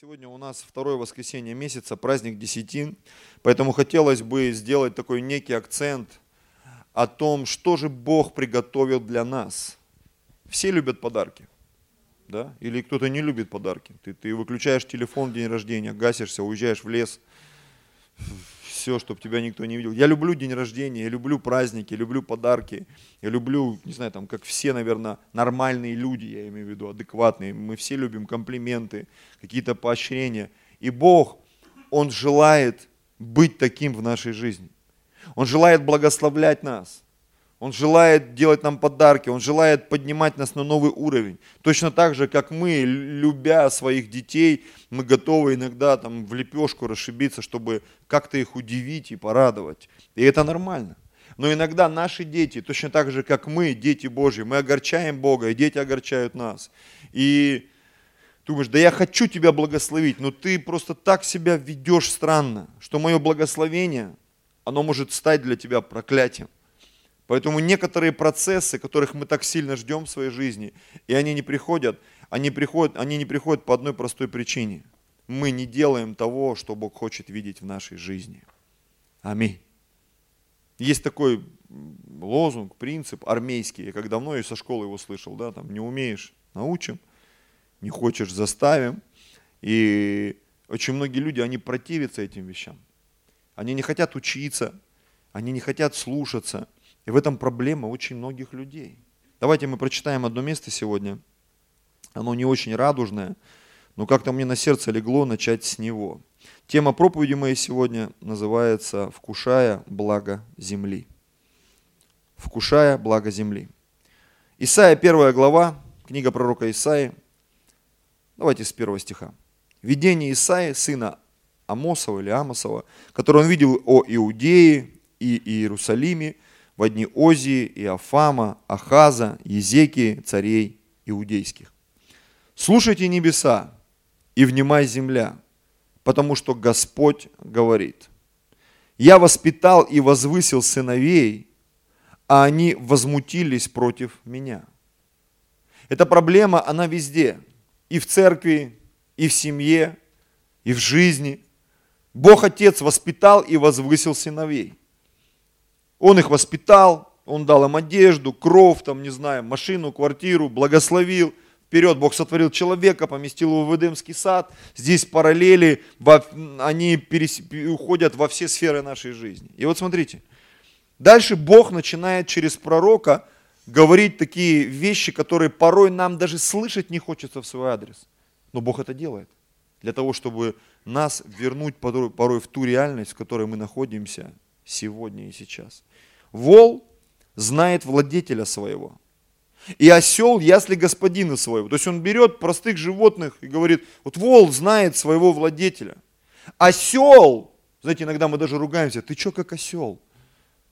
Сегодня у нас второе воскресенье месяца, праздник Десятин, поэтому хотелось бы сделать такой некий акцент о том, что же Бог приготовил для нас. Все любят подарки, да? Или кто-то не любит подарки. Ты, ты выключаешь телефон в день рождения, гасишься, уезжаешь в лес, все, чтобы тебя никто не видел. Я люблю день рождения, я люблю праздники, люблю подарки, я люблю, не знаю, там, как все, наверное, нормальные люди, я имею в виду, адекватные. Мы все любим комплименты, какие-то поощрения. И Бог, Он желает быть таким в нашей жизни. Он желает благословлять нас. Он желает делать нам подарки, Он желает поднимать нас на новый уровень. Точно так же, как мы, любя своих детей, мы готовы иногда там в лепешку расшибиться, чтобы как-то их удивить и порадовать. И это нормально. Но иногда наши дети, точно так же, как мы, дети Божьи, мы огорчаем Бога, и дети огорчают нас. И ты думаешь, да я хочу тебя благословить, но ты просто так себя ведешь странно, что мое благословение, оно может стать для тебя проклятием. Поэтому некоторые процессы, которых мы так сильно ждем в своей жизни, и они не приходят, они, приходят, они не приходят по одной простой причине. Мы не делаем того, что Бог хочет видеть в нашей жизни. Аминь. Есть такой лозунг, принцип армейский. Я как давно и со школы его слышал, да, там не умеешь, научим, не хочешь, заставим. И очень многие люди, они противятся этим вещам. Они не хотят учиться, они не хотят слушаться, и в этом проблема очень многих людей. Давайте мы прочитаем одно место сегодня. Оно не очень радужное, но как-то мне на сердце легло начать с него. Тема проповеди моей сегодня называется «Вкушая благо земли». «Вкушая благо земли». Исайя, первая глава, книга пророка Исаи. Давайте с первого стиха. Видение Исаи, сына Амосова или Амосова, которое он видел о Иудее и Иерусалиме – в дни Озии, Иофама, Ахаза, Езекии, царей иудейских. Слушайте небеса и внимай земля, потому что Господь говорит, «Я воспитал и возвысил сыновей, а они возмутились против меня». Эта проблема, она везде, и в церкви, и в семье, и в жизни. Бог Отец воспитал и возвысил сыновей. Он их воспитал, он дал им одежду, кров, там, не знаю, машину, квартиру, благословил. Вперед Бог сотворил человека, поместил его в Эдемский сад. Здесь параллели, они уходят во все сферы нашей жизни. И вот смотрите, дальше Бог начинает через пророка говорить такие вещи, которые порой нам даже слышать не хочется в свой адрес. Но Бог это делает для того, чтобы нас вернуть порой в ту реальность, в которой мы находимся сегодня и сейчас. Вол знает владетеля своего. И осел ясли господина своего. То есть он берет простых животных и говорит, вот вол знает своего владетеля. Осел, знаете, иногда мы даже ругаемся, ты что как осел?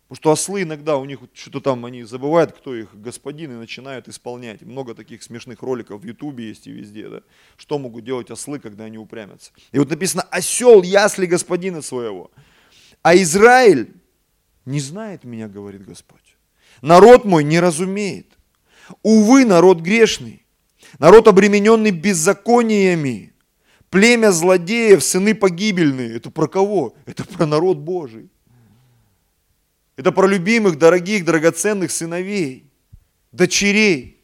Потому что ослы иногда у них что-то там, они забывают, кто их господин, и начинают исполнять. Много таких смешных роликов в Ютубе есть и везде, да? Что могут делать ослы, когда они упрямятся? И вот написано, осел ясли господина своего. А Израиль не знает меня, говорит Господь. Народ мой не разумеет. Увы, народ грешный, народ обремененный беззакониями, племя злодеев, сыны погибельные. Это про кого? Это про народ Божий. Это про любимых, дорогих, драгоценных сыновей, дочерей.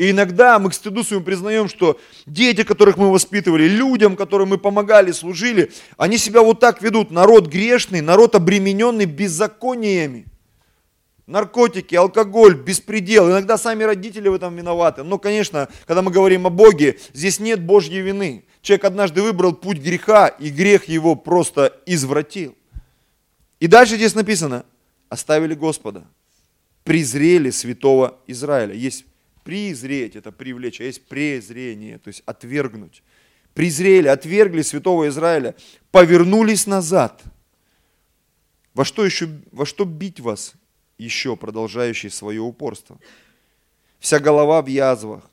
И иногда мы к стыду своему признаем, что дети, которых мы воспитывали, людям, которым мы помогали, служили, они себя вот так ведут. Народ грешный, народ обремененный беззакониями. Наркотики, алкоголь, беспредел. Иногда сами родители в этом виноваты. Но, конечно, когда мы говорим о Боге, здесь нет Божьей вины. Человек однажды выбрал путь греха, и грех его просто извратил. И дальше здесь написано, оставили Господа, презрели святого Израиля. Есть Призреть – это привлечь, а есть презрение, то есть отвергнуть. Презрели, отвергли святого Израиля, повернулись назад. Во что, еще, во что бить вас еще, продолжающий свое упорство? Вся голова в язвах,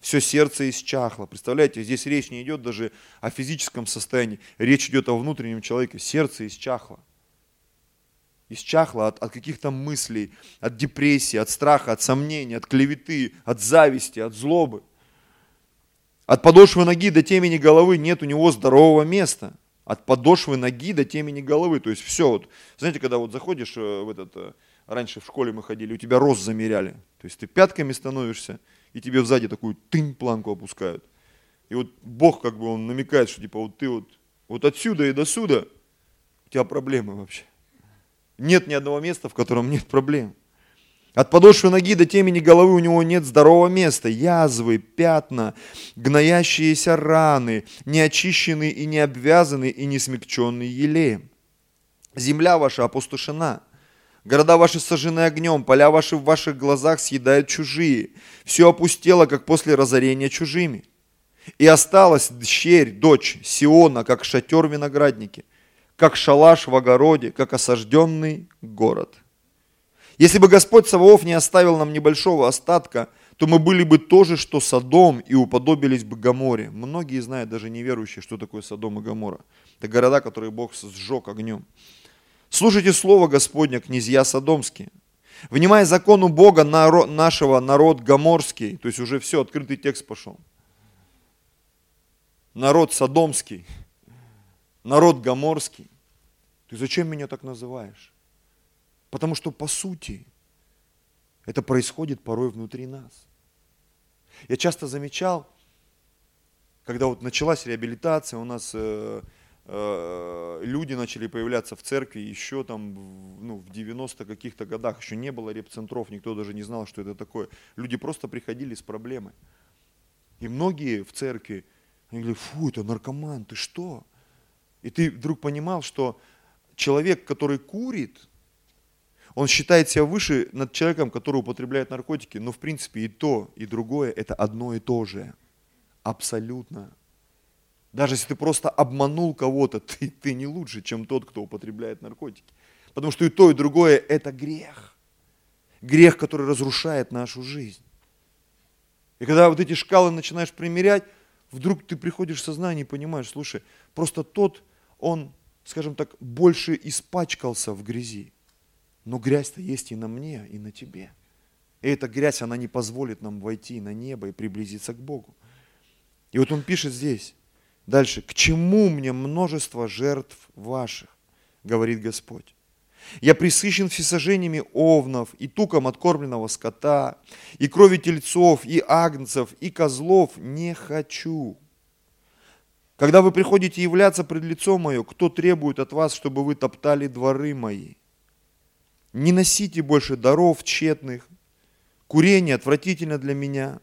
все сердце исчахло. Представляете, здесь речь не идет даже о физическом состоянии, речь идет о внутреннем человеке, сердце исчахло исчахла от, от каких-то мыслей, от депрессии, от страха, от сомнений, от клеветы, от зависти, от злобы. От подошвы ноги до темени головы нет у него здорового места. От подошвы ноги до темени головы. То есть все. Вот, знаете, когда вот заходишь э, в этот, э, раньше в школе мы ходили, у тебя рост замеряли. То есть ты пятками становишься, и тебе сзади такую тынь планку опускают. И вот Бог как бы он намекает, что типа вот ты вот, вот отсюда и до сюда, у тебя проблемы вообще. Нет ни одного места, в котором нет проблем. От подошвы ноги до темени головы у него нет здорового места. Язвы, пятна, гноящиеся раны, неочищенные и не обвязанные и не смягченные елеем. Земля ваша опустошена. Города ваши сожжены огнем, поля ваши в ваших глазах съедают чужие. Все опустело, как после разорения чужими. И осталась дщерь, дочь Сиона, как шатер виноградники, как шалаш в огороде, как осажденный город. Если бы Господь Саваоф не оставил нам небольшого остатка, то мы были бы тоже, что Содом, и уподобились бы Гаморе. Многие знают, даже неверующие, что такое Содом и Гамора. Это города, которые Бог сжег огнем. Слушайте слово Господня, князья Содомские. Внимая закону Бога народ, нашего, народ Гаморский, то есть уже все, открытый текст пошел. Народ Содомский, народ Гаморский. Ты зачем меня так называешь? Потому что по сути это происходит порой внутри нас. Я часто замечал, когда вот началась реабилитация, у нас э, э, люди начали появляться в церкви еще там ну, в 90 каких-то годах, еще не было репцентров, никто даже не знал, что это такое. Люди просто приходили с проблемой. И многие в церкви, они говорили, фу, это наркоман, ты что? И ты вдруг понимал, что человек, который курит, он считает себя выше над человеком, который употребляет наркотики, но в принципе и то, и другое это одно и то же. Абсолютно. Даже если ты просто обманул кого-то, ты, ты не лучше, чем тот, кто употребляет наркотики. Потому что и то, и другое – это грех. Грех, который разрушает нашу жизнь. И когда вот эти шкалы начинаешь примерять, вдруг ты приходишь в сознание и понимаешь, слушай, просто тот, он, скажем так, больше испачкался в грязи. Но грязь-то есть и на мне, и на тебе. И эта грязь, она не позволит нам войти на небо и приблизиться к Богу. И вот он пишет здесь, дальше, «К чему мне множество жертв ваших?» говорит Господь. Я присыщен всесожжениями овнов и туком откормленного скота, и крови тельцов, и агнцев, и козлов не хочу. Когда вы приходите являться пред лицом мое, кто требует от вас, чтобы вы топтали дворы мои? Не носите больше даров тщетных. Курение отвратительно для меня.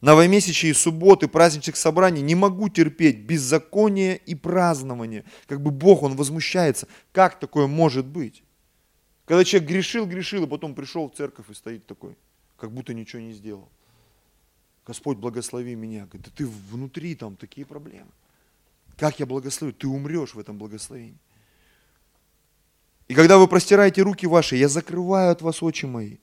Новомесячие субботы, праздничных собраний не могу терпеть беззаконие и празднование. Как бы Бог, Он возмущается. Как такое может быть? Когда человек грешил, грешил, и потом пришел в церковь и стоит такой, как будто ничего не сделал. Господь, благослови меня. Говорит, да ты внутри там такие проблемы. Как я благословлю? Ты умрешь в этом благословении. И когда вы простираете руки ваши, я закрываю от вас очи мои.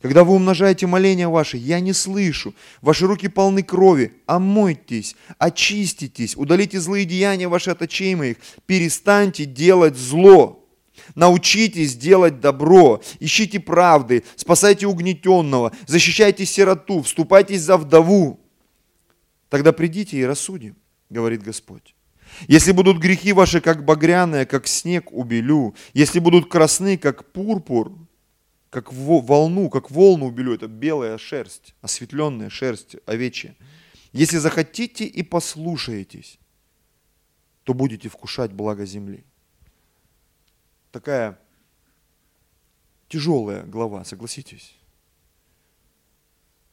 Когда вы умножаете моления ваши, я не слышу. Ваши руки полны крови. Омойтесь, очиститесь, удалите злые деяния ваши от очей моих. Перестаньте делать зло. Научитесь делать добро, ищите правды, спасайте угнетенного, защищайте сироту, вступайтесь за вдову. Тогда придите и рассудим, говорит Господь. Если будут грехи ваши, как багряные, как снег убелю, если будут красны, как пурпур, как волну, как волну убелю, это белая шерсть, осветленная шерсть овечья. Если захотите и послушаетесь, то будете вкушать благо земли. Такая тяжелая глава, согласитесь.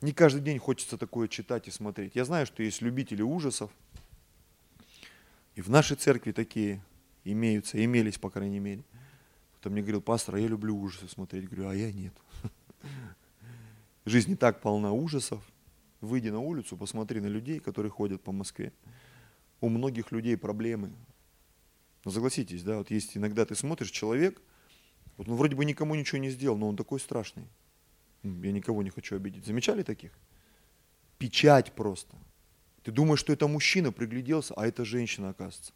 Не каждый день хочется такое читать и смотреть. Я знаю, что есть любители ужасов – и в нашей церкви такие имеются, имелись, по крайней мере. Кто мне говорил, пастор, а я люблю ужасы смотреть. Говорю, а я нет. Жизнь не так полна ужасов. Выйди на улицу, посмотри на людей, которые ходят по Москве. У многих людей проблемы. Но согласитесь, да, вот есть иногда ты смотришь, человек, вот, ну вроде бы никому ничего не сделал, но он такой страшный. Я никого не хочу обидеть. Замечали таких? Печать просто. Ты думаешь, что это мужчина пригляделся, а это женщина, оказывается.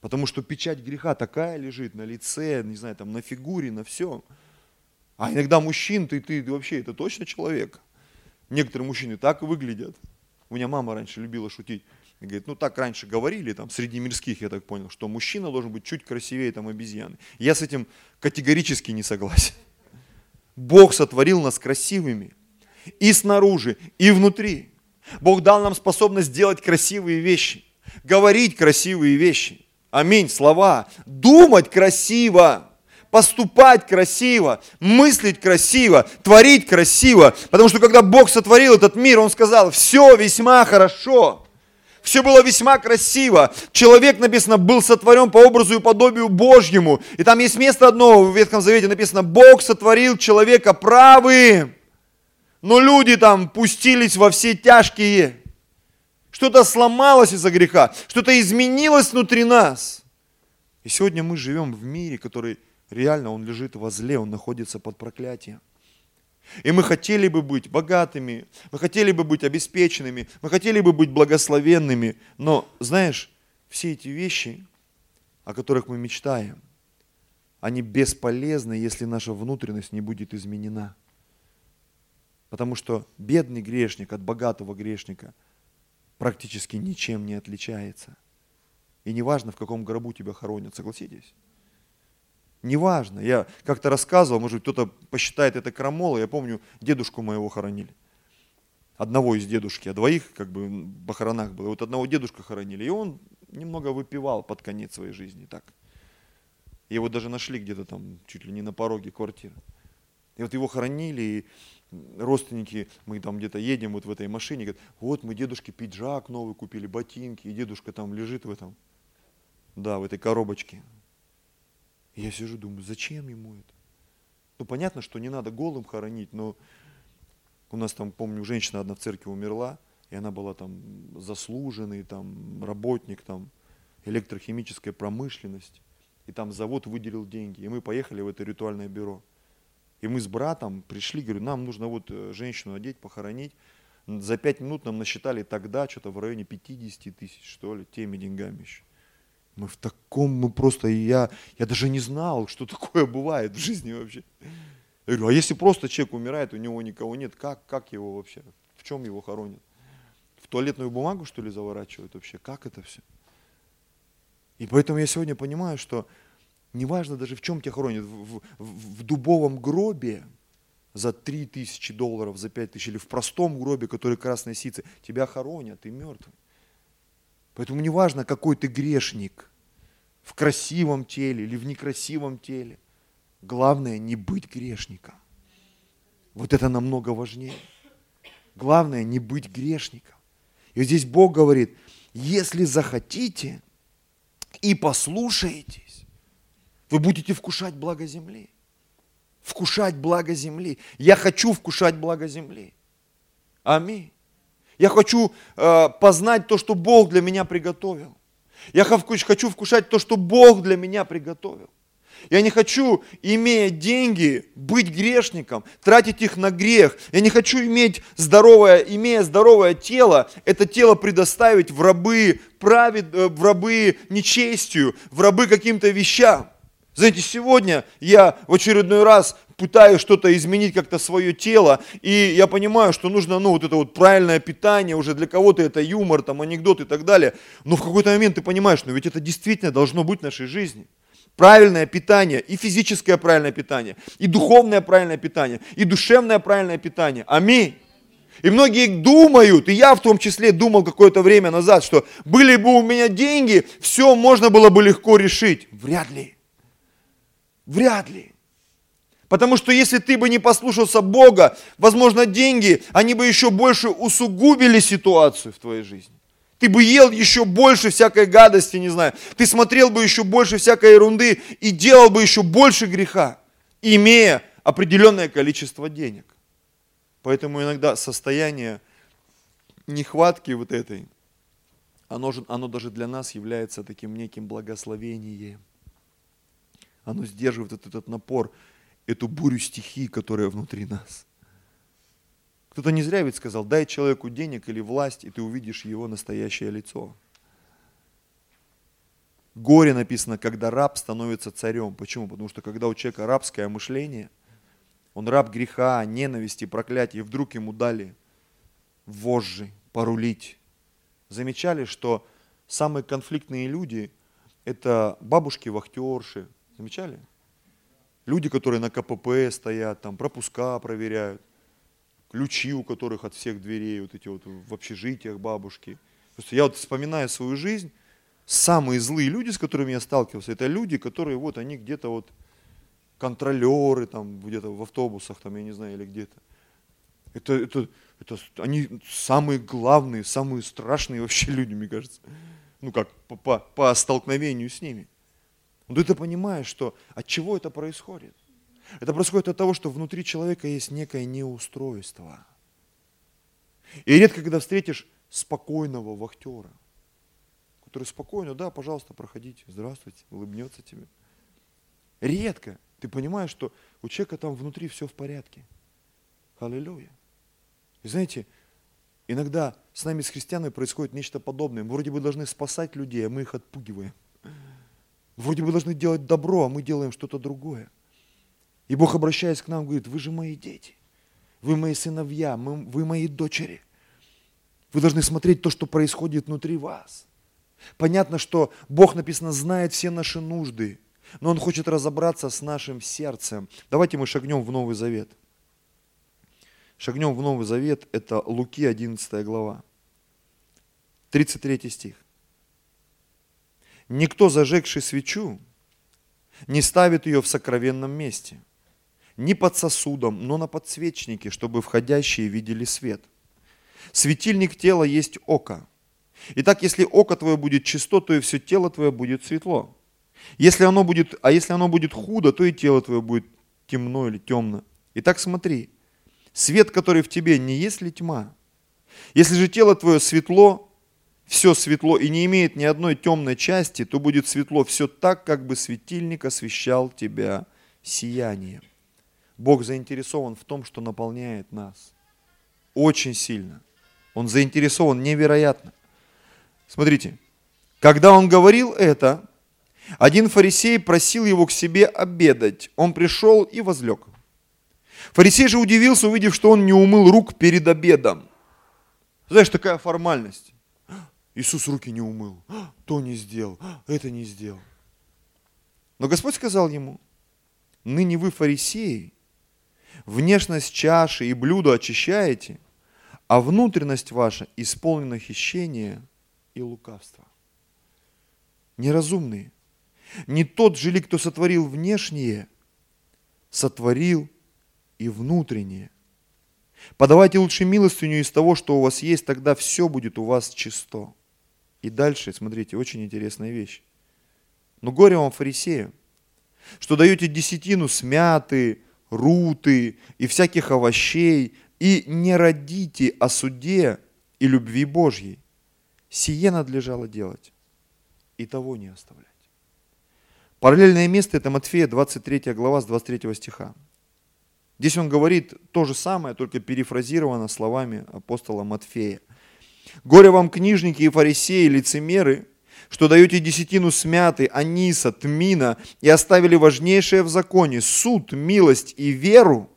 Потому что печать греха такая лежит на лице, не знаю, там на фигуре, на всем. А иногда мужчин, ты, ты, ты вообще, это точно человек. Некоторые мужчины так выглядят. У меня мама раньше любила шутить. И говорит, ну так раньше говорили, там, среди мирских, я так понял, что мужчина должен быть чуть красивее там обезьяны. Я с этим категорически не согласен. Бог сотворил нас красивыми и снаружи, и внутри. Бог дал нам способность делать красивые вещи, говорить красивые вещи. Аминь, слова. Думать красиво, поступать красиво, мыслить красиво, творить красиво. Потому что когда Бог сотворил этот мир, Он сказал, все весьма хорошо. Все было весьма красиво. Человек, написано, был сотворен по образу и подобию Божьему. И там есть место одно в Ветхом Завете написано, Бог сотворил человека правым. Но люди там пустились во все тяжкие. Что-то сломалось из-за греха, что-то изменилось внутри нас. И сегодня мы живем в мире, который реально, он лежит во зле, он находится под проклятием. И мы хотели бы быть богатыми, мы хотели бы быть обеспеченными, мы хотели бы быть благословенными. Но, знаешь, все эти вещи, о которых мы мечтаем, они бесполезны, если наша внутренность не будет изменена. Потому что бедный грешник от богатого грешника практически ничем не отличается. И неважно, в каком гробу тебя хоронят, согласитесь? Неважно. Я как-то рассказывал, может быть, кто-то посчитает это крамолой. Я помню, дедушку моего хоронили. Одного из дедушки, а двоих как бы похоронах было. Вот одного дедушка хоронили, и он немного выпивал под конец своей жизни. Так. Его даже нашли где-то там, чуть ли не на пороге квартиры. И вот его хоронили, и родственники, мы там где-то едем вот в этой машине, говорят, вот мы дедушке пиджак новый купили, ботинки, и дедушка там лежит в этом, да, в этой коробочке. Я сижу, думаю, зачем ему это? Ну, понятно, что не надо голым хоронить, но у нас там, помню, женщина одна в церкви умерла, и она была там заслуженный там работник там электрохимической промышленности. И там завод выделил деньги. И мы поехали в это ритуальное бюро. И мы с братом пришли, говорю, нам нужно вот э, женщину одеть, похоронить. За пять минут нам насчитали тогда что-то в районе 50 тысяч, что ли, теми деньгами еще. Мы в таком, мы просто, я, я даже не знал, что такое бывает в жизни вообще. Я говорю, а если просто человек умирает, у него никого нет, как, как его вообще, в чем его хоронят? В туалетную бумагу, что ли, заворачивают вообще? Как это все? И поэтому я сегодня понимаю, что неважно даже в чем тебя хоронят, в, в, в дубовом гробе за 3 тысячи долларов, за 5 тысяч, или в простом гробе, который красной сицы, тебя хоронят, ты мертвый. Поэтому не важно, какой ты грешник, в красивом теле или в некрасивом теле. Главное не быть грешником. Вот это намного важнее. Главное не быть грешником. И здесь Бог говорит, если захотите и послушаетесь, вы будете вкушать благо земли. Вкушать благо земли. Я хочу вкушать благо земли. Аминь. Я хочу э, познать то, что Бог для меня приготовил. Я хочу вкушать то, что Бог для меня приготовил. Я не хочу, имея деньги, быть грешником, тратить их на грех. Я не хочу иметь здоровое, имея здоровое тело, это тело предоставить в рабы, правед, э, в рабы нечестию, в рабы каким-то вещам. Знаете, сегодня я в очередной раз пытаюсь что-то изменить как-то свое тело, и я понимаю, что нужно, ну, вот это вот правильное питание, уже для кого-то это юмор, там, анекдот и так далее, но в какой-то момент ты понимаешь, ну, ведь это действительно должно быть в нашей жизни. Правильное питание, и физическое правильное питание, и духовное правильное питание, и душевное правильное питание. Аминь. И многие думают, и я в том числе думал какое-то время назад, что были бы у меня деньги, все можно было бы легко решить. Вряд ли. Вряд ли. Потому что если ты бы не послушался Бога, возможно, деньги, они бы еще больше усугубили ситуацию в твоей жизни. Ты бы ел еще больше всякой гадости, не знаю. Ты смотрел бы еще больше всякой ерунды и делал бы еще больше греха, имея определенное количество денег. Поэтому иногда состояние нехватки вот этой, оно, же, оно даже для нас является таким неким благословением. Оно сдерживает этот, этот напор эту бурю стихий, которая внутри нас. Кто-то не зря ведь сказал, дай человеку денег или власть, и ты увидишь его настоящее лицо. Горе написано, когда раб становится царем. Почему? Потому что когда у человека рабское мышление, он раб греха, ненависти, проклятия, и вдруг ему дали вожжи, порулить. Замечали, что самые конфликтные люди – это бабушки-вахтерши. Замечали? Люди, которые на КПП стоят, там пропуска проверяют, ключи у которых от всех дверей, вот эти вот в общежитиях бабушки. Просто я вот вспоминаю свою жизнь, самые злые люди, с которыми я сталкивался, это люди, которые вот они где-то вот контролеры там где-то в автобусах там, я не знаю, или где-то. Это, это, это они самые главные, самые страшные вообще люди, мне кажется. Ну как, по, по, по столкновению с ними. Но ты понимаешь, что от чего это происходит? Это происходит от того, что внутри человека есть некое неустройство. И редко, когда встретишь спокойного вахтера, который спокойно, да, пожалуйста, проходите, здравствуйте, улыбнется тебе. Редко ты понимаешь, что у человека там внутри все в порядке. Аллилуйя. И знаете, иногда с нами, с христианами, происходит нечто подобное. Мы вроде бы должны спасать людей, а мы их отпугиваем. Вроде бы должны делать добро, а мы делаем что-то другое. И Бог, обращаясь к нам, говорит, вы же мои дети, вы мои сыновья, вы мои дочери. Вы должны смотреть то, что происходит внутри вас. Понятно, что Бог, написано, знает все наши нужды, но Он хочет разобраться с нашим сердцем. Давайте мы шагнем в Новый Завет. Шагнем в Новый Завет, это Луки 11 глава, 33 стих. Никто, зажегший свечу, не ставит ее в сокровенном месте, не под сосудом, но на подсвечнике, чтобы входящие видели свет. Светильник тела есть око. Итак, если око твое будет чисто, то и все тело твое будет светло. Если оно будет, а если оно будет худо, то и тело твое будет темно или темно. Итак, смотри, свет, который в тебе, не есть ли тьма? Если же тело твое светло, все светло и не имеет ни одной темной части, то будет светло все так, как бы светильник освещал тебя сиянием. Бог заинтересован в том, что наполняет нас. Очень сильно. Он заинтересован невероятно. Смотрите, когда он говорил это, один фарисей просил его к себе обедать. Он пришел и возлег. Фарисей же удивился, увидев, что он не умыл рук перед обедом. Знаешь, такая формальность. Иисус руки не умыл, то не сделал, это не сделал. Но Господь сказал ему, ныне вы фарисеи, внешность чаши и блюда очищаете, а внутренность ваша исполнена хищения и лукавства. Неразумные. Не тот же ли, кто сотворил внешнее, сотворил и внутреннее. Подавайте лучше милостыню из того, что у вас есть, тогда все будет у вас чисто. И дальше, смотрите, очень интересная вещь. Но горе вам, фарисею, что даете десятину смяты, руты и всяких овощей, и не родите о суде и любви Божьей. Сие надлежало делать, и того не оставлять. Параллельное место это Матфея 23 глава с 23 стиха. Здесь он говорит то же самое, только перефразировано словами апостола Матфея. Горе вам, книжники и фарисеи, лицемеры, что даете десятину смяты, аниса, тмина и оставили важнейшее в законе – суд, милость и веру.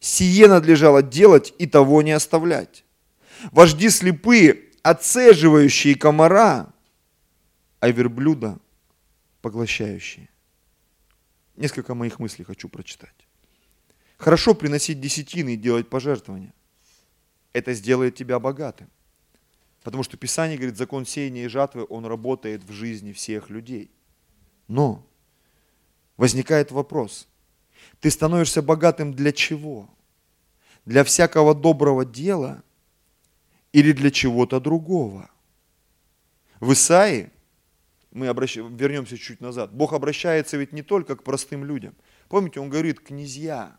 Сие надлежало делать и того не оставлять. Вожди слепые, отцеживающие комара, а верблюда поглощающие. Несколько моих мыслей хочу прочитать. Хорошо приносить десятины и делать пожертвования. Это сделает тебя богатым. Потому что Писание говорит, закон сеяния и жатвы, он работает в жизни всех людей. Но возникает вопрос, ты становишься богатым для чего? Для всякого доброго дела или для чего-то другого? В Исаии, мы обращ... вернемся чуть назад, Бог обращается ведь не только к простым людям. Помните, Он говорит, князья,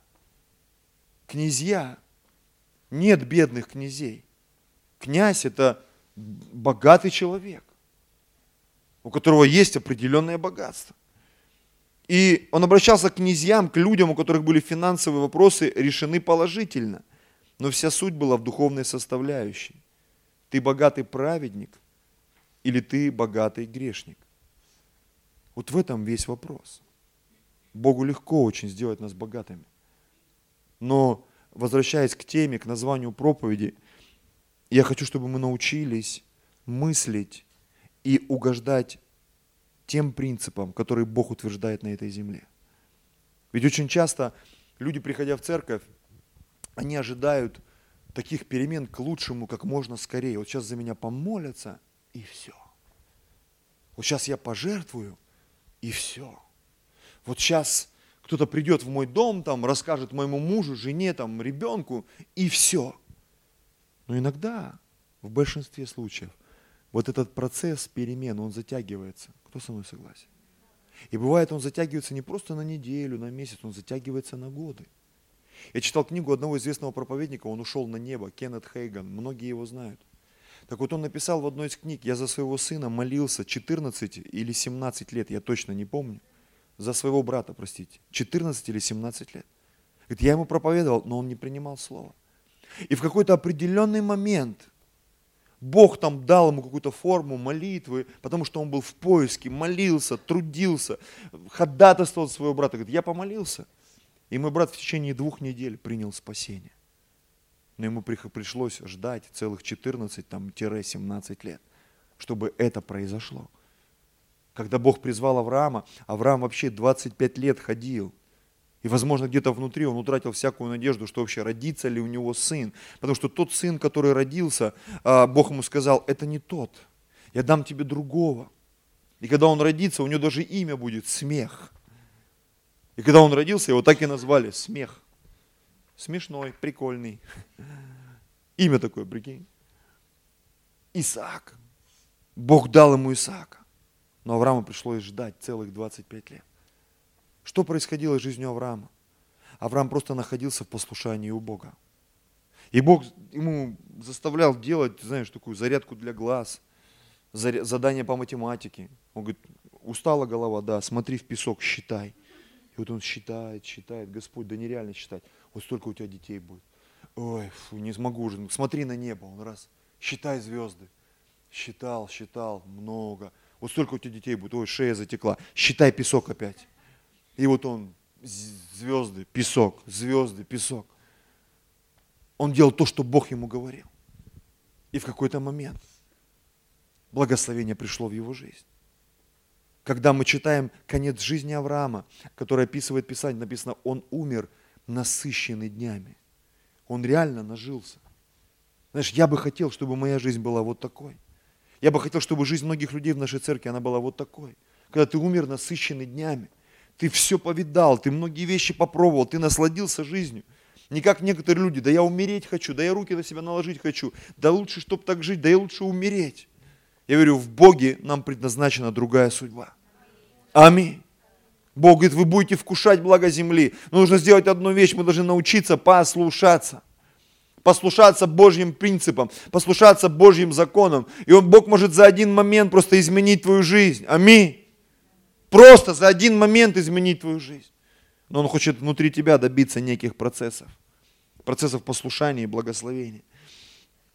князья, нет бедных князей. Князь – это богатый человек, у которого есть определенное богатство. И он обращался к князьям, к людям, у которых были финансовые вопросы решены положительно. Но вся суть была в духовной составляющей. Ты богатый праведник или ты богатый грешник? Вот в этом весь вопрос. Богу легко очень сделать нас богатыми. Но возвращаясь к теме, к названию проповеди – Я хочу, чтобы мы научились мыслить и угождать тем принципам, которые Бог утверждает на этой земле. Ведь очень часто люди, приходя в церковь, они ожидают таких перемен к лучшему как можно скорее. Вот сейчас за меня помолятся, и все. Вот сейчас я пожертвую, и все. Вот сейчас кто-то придет в мой дом, там, расскажет моему мужу, жене, там, ребенку, и все. Но иногда, в большинстве случаев, вот этот процесс перемен, он затягивается. Кто со мной согласен? И бывает, он затягивается не просто на неделю, на месяц, он затягивается на годы. Я читал книгу одного известного проповедника, он ушел на небо, Кеннет Хейган, многие его знают. Так вот он написал в одной из книг, я за своего сына молился 14 или 17 лет, я точно не помню, за своего брата, простите, 14 или 17 лет. Говорит, я ему проповедовал, но он не принимал слова. И в какой-то определенный момент Бог там дал ему какую-то форму молитвы, потому что он был в поиске, молился, трудился, ходатайствовал своего брата. Говорит, я помолился. И мой брат в течение двух недель принял спасение. Но ему пришлось ждать целых 14-17 лет, чтобы это произошло. Когда Бог призвал Авраама, Авраам вообще 25 лет ходил – и, возможно, где-то внутри он утратил всякую надежду, что вообще родится ли у него сын. Потому что тот сын, который родился, а, Бог ему сказал, это не тот. Я дам тебе другого. И когда он родится, у него даже имя будет смех. И когда он родился, его так и назвали смех. Смешной, прикольный. Имя такое, прикинь. Исаак. Бог дал ему Исаака. Но Аврааму пришлось ждать целых 25 лет. Что происходило с жизнью Авраама? Авраам просто находился в послушании у Бога. И Бог ему заставлял делать, знаешь, такую зарядку для глаз, задание по математике. Он говорит, устала голова, да, смотри в песок, считай. И вот он считает, считает, Господь, да нереально считать. Вот столько у тебя детей будет. Ой, фу, не смогу уже. Смотри на небо, он раз, считай звезды. Считал, считал, много. Вот столько у тебя детей будет, ой, шея затекла. Считай песок опять. И вот он, звезды, песок, звезды, песок. Он делал то, что Бог ему говорил. И в какой-то момент благословение пришло в его жизнь. Когда мы читаем конец жизни Авраама, который описывает Писание, написано, он умер насыщенный днями. Он реально нажился. Знаешь, я бы хотел, чтобы моя жизнь была вот такой. Я бы хотел, чтобы жизнь многих людей в нашей церкви, она была вот такой. Когда ты умер насыщенный днями ты все повидал, ты многие вещи попробовал, ты насладился жизнью. Не как некоторые люди, да я умереть хочу, да я руки на себя наложить хочу, да лучше, чтобы так жить, да я лучше умереть. Я говорю, в Боге нам предназначена другая судьба. Аминь. Бог говорит, вы будете вкушать благо земли. Но нужно сделать одну вещь, мы должны научиться послушаться. Послушаться Божьим принципам, послушаться Божьим законам. И он, Бог может за один момент просто изменить твою жизнь. Аминь. Просто за один момент изменить твою жизнь. Но Он хочет внутри тебя добиться неких процессов. Процессов послушания и благословения.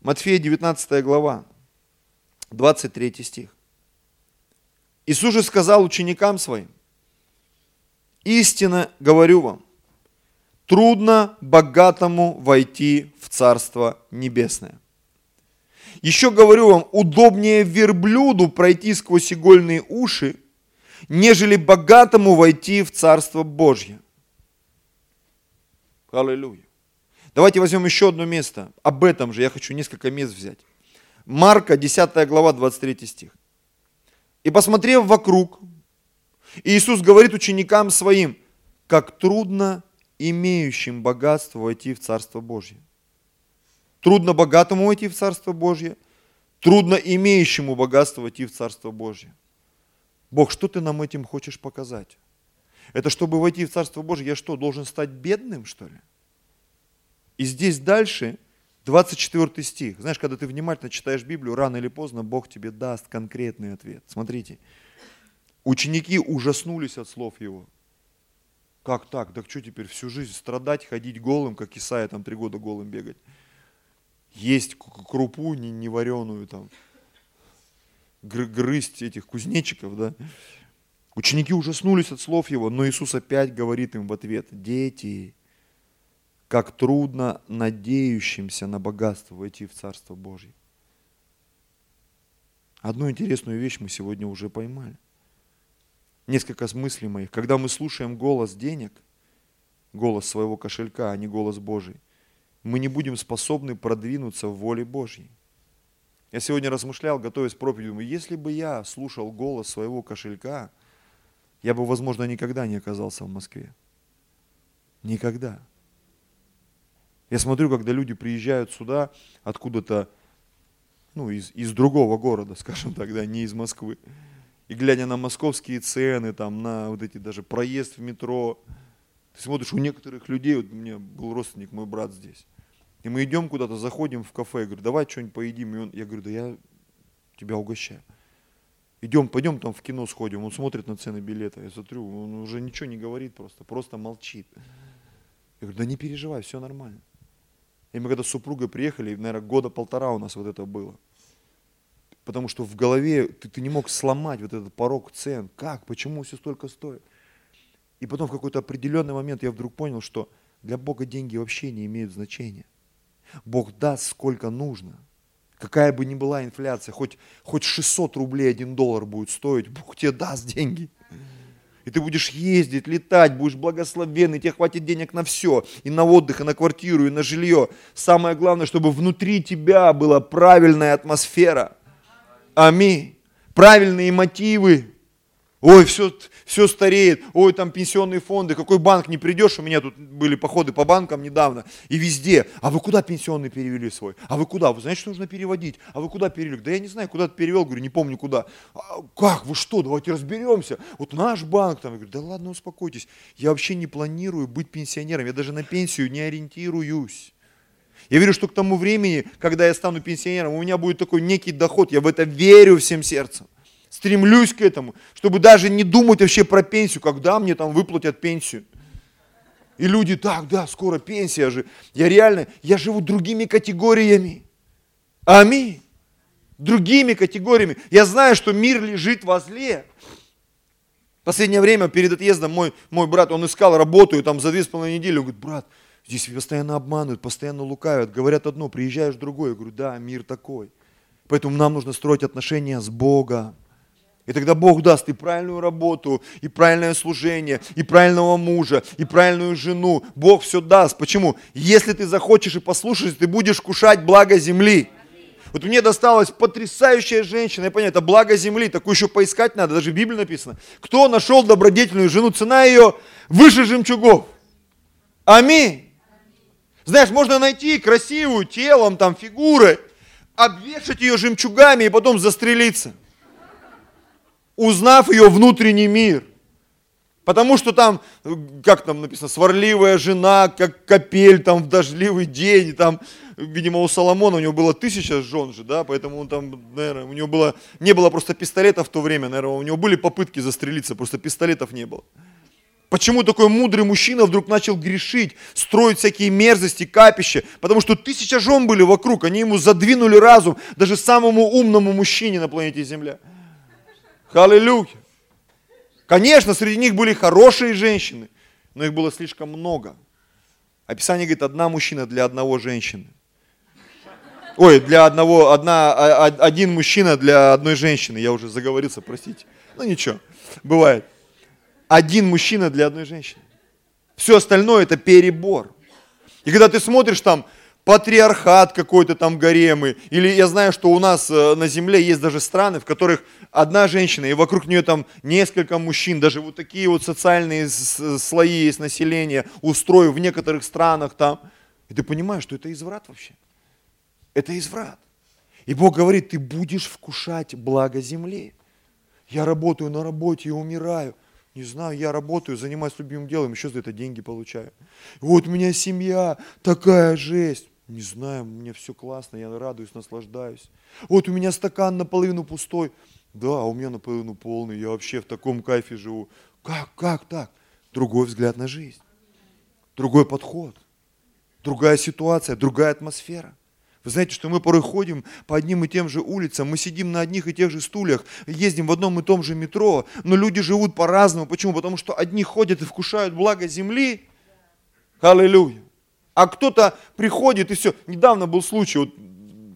Матфея 19 глава, 23 стих. Иисус же сказал ученикам своим, истинно говорю вам, трудно богатому войти в Царство Небесное. Еще говорю вам, удобнее верблюду пройти сквозь игольные уши, нежели богатому войти в Царство Божье. Аллилуйя. Давайте возьмем еще одно место. Об этом же я хочу несколько мест взять. Марка, 10 глава, 23 стих. «И посмотрев вокруг, Иисус говорит ученикам своим, как трудно имеющим богатство войти в Царство Божье. Трудно богатому войти в Царство Божье, трудно имеющему богатство войти в Царство Божье. Бог, что ты нам этим хочешь показать? Это чтобы войти в Царство Божье, я что, должен стать бедным, что ли? И здесь дальше 24 стих. Знаешь, когда ты внимательно читаешь Библию, рано или поздно Бог тебе даст конкретный ответ. Смотрите, ученики ужаснулись от слов его. Как так? Так что теперь всю жизнь страдать, ходить голым, как Исаия там три года голым бегать? Есть крупу не, не вареную там, грызть этих кузнечиков, да. Ученики ужаснулись от слов его, но Иисус опять говорит им в ответ, дети, как трудно надеющимся на богатство войти в Царство Божье. Одну интересную вещь мы сегодня уже поймали. Несколько мыслей моих. Когда мы слушаем голос денег, голос своего кошелька, а не голос Божий, мы не будем способны продвинуться в воле Божьей. Я сегодня размышлял, готовясь к проповеди, если бы я слушал голос своего кошелька, я бы, возможно, никогда не оказался в Москве. Никогда. Я смотрю, когда люди приезжают сюда откуда-то, ну, из, из другого города, скажем так, да, не из Москвы. И глядя на московские цены, там, на вот эти даже проезд в метро, ты смотришь, у некоторых людей, вот у меня был родственник, мой брат здесь, и мы идем куда-то, заходим в кафе, я говорю, давай что-нибудь поедим. И он, я говорю, да я тебя угощаю. Идем, пойдем там в кино сходим. Он смотрит на цены билета. Я смотрю, он уже ничего не говорит просто, просто молчит. Я говорю, да не переживай, все нормально. И мы когда с супругой приехали, наверное, года полтора у нас вот это было. Потому что в голове ты, ты не мог сломать вот этот порог цен. Как? Почему все столько стоит? И потом в какой-то определенный момент я вдруг понял, что для Бога деньги вообще не имеют значения. Бог даст сколько нужно. Какая бы ни была инфляция, хоть, хоть 600 рублей один доллар будет стоить, Бог тебе даст деньги. И ты будешь ездить, летать, будешь благословенный, тебе хватит денег на все, и на отдых, и на квартиру, и на жилье. Самое главное, чтобы внутри тебя была правильная атмосфера. Аминь. Правильные мотивы. Ой, все, все стареет, ой, там пенсионные фонды, какой банк не придешь, у меня тут были походы по банкам недавно, и везде, а вы куда пенсионный перевели свой? А вы куда? Вы знаете, что нужно переводить? А вы куда перевели? Да я не знаю, куда ты перевел, говорю, не помню куда. А, как, вы что, давайте разберемся. Вот наш банк там, я говорю, да ладно, успокойтесь, я вообще не планирую быть пенсионером, я даже на пенсию не ориентируюсь. Я верю, что к тому времени, когда я стану пенсионером, у меня будет такой некий доход, я в это верю всем сердцем стремлюсь к этому, чтобы даже не думать вообще про пенсию, когда мне там выплатят пенсию. И люди, так, да, скоро пенсия же. Я реально, я живу другими категориями. Аминь. Другими категориями. Я знаю, что мир лежит возле. Последнее время перед отъездом мой, мой брат, он искал работу, и там за две с половиной недели, он говорит, брат, здесь постоянно обманывают, постоянно лукавят, говорят одно, приезжаешь другое. Я говорю, да, мир такой. Поэтому нам нужно строить отношения с Богом. И тогда Бог даст и правильную работу, и правильное служение, и правильного мужа, и правильную жену. Бог все даст. Почему? Если ты захочешь и послушаешь, ты будешь кушать благо земли. Вот мне досталась потрясающая женщина, я понимаю, это благо земли, такую еще поискать надо, даже в Библии написано. Кто нашел добродетельную жену, цена ее выше жемчугов. Аминь. Знаешь, можно найти красивую телом, там, фигурой, обвешать ее жемчугами и потом застрелиться узнав ее внутренний мир. Потому что там, как там написано, сварливая жена, как капель там в дождливый день, там, видимо, у Соломона у него было тысяча жен же, да, поэтому он там, наверное, у него было, не было просто пистолетов в то время, наверное, у него были попытки застрелиться, просто пистолетов не было. Почему такой мудрый мужчина вдруг начал грешить, строить всякие мерзости, капища? Потому что тысяча жен были вокруг, они ему задвинули разум, даже самому умному мужчине на планете Земля. Аллилуйя. Конечно, среди них были хорошие женщины, но их было слишком много. Описание говорит, одна мужчина для одного женщины. Ой, для одного, одна, а, а, один мужчина для одной женщины. Я уже заговорился, простите. Ну ничего, бывает. Один мужчина для одной женщины. Все остальное это перебор. И когда ты смотришь там, патриархат какой-то там гаремы. Или я знаю, что у нас э, на земле есть даже страны, в которых одна женщина, и вокруг нее там несколько мужчин, даже вот такие вот социальные слои есть населения, устроив в некоторых странах там. И ты понимаешь, что это изврат вообще. Это изврат. И Бог говорит, ты будешь вкушать благо земли. Я работаю на работе и умираю. Не знаю, я работаю, занимаюсь любимым делом, еще за это деньги получаю. Вот у меня семья, такая жесть. Не знаю, мне все классно, я радуюсь, наслаждаюсь. Вот у меня стакан наполовину пустой. Да, а у меня наполовину полный, я вообще в таком кайфе живу. Как, как так? Другой взгляд на жизнь, другой подход, другая ситуация, другая атмосфера. Вы знаете, что мы порой ходим по одним и тем же улицам, мы сидим на одних и тех же стульях, ездим в одном и том же метро, но люди живут по-разному. Почему? Потому что одни ходят и вкушают благо земли. Аллилуйя А кто-то приходит и все. Недавно был случай, вот